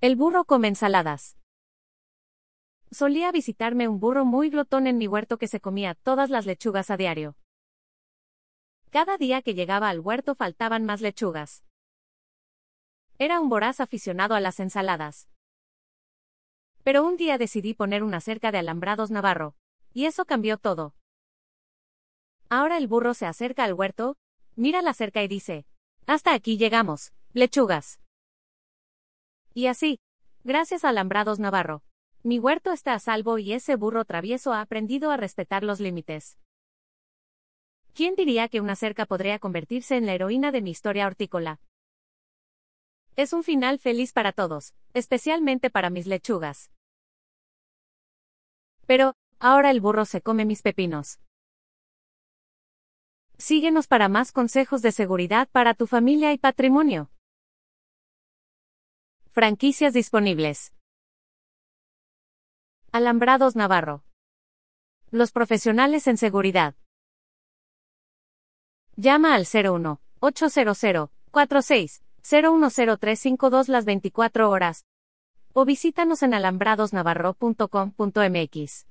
El burro come ensaladas. Solía visitarme un burro muy glotón en mi huerto que se comía todas las lechugas a diario. Cada día que llegaba al huerto faltaban más lechugas. Era un voraz aficionado a las ensaladas. Pero un día decidí poner una cerca de alambrados navarro. Y eso cambió todo. Ahora el burro se acerca al huerto, mira la cerca y dice, hasta aquí llegamos, lechugas. Y así, gracias a Alambrados Navarro, mi huerto está a salvo y ese burro travieso ha aprendido a respetar los límites. ¿Quién diría que una cerca podría convertirse en la heroína de mi historia hortícola? Es un final feliz para todos, especialmente para mis lechugas. Pero, ahora el burro se come mis pepinos. Síguenos para más consejos de seguridad para tu familia y patrimonio. Franquicias disponibles. Alambrados Navarro. Los profesionales en seguridad. Llama al 01 800 46 010352 las 24 horas o visítanos en alambradosnavarro.com.mx.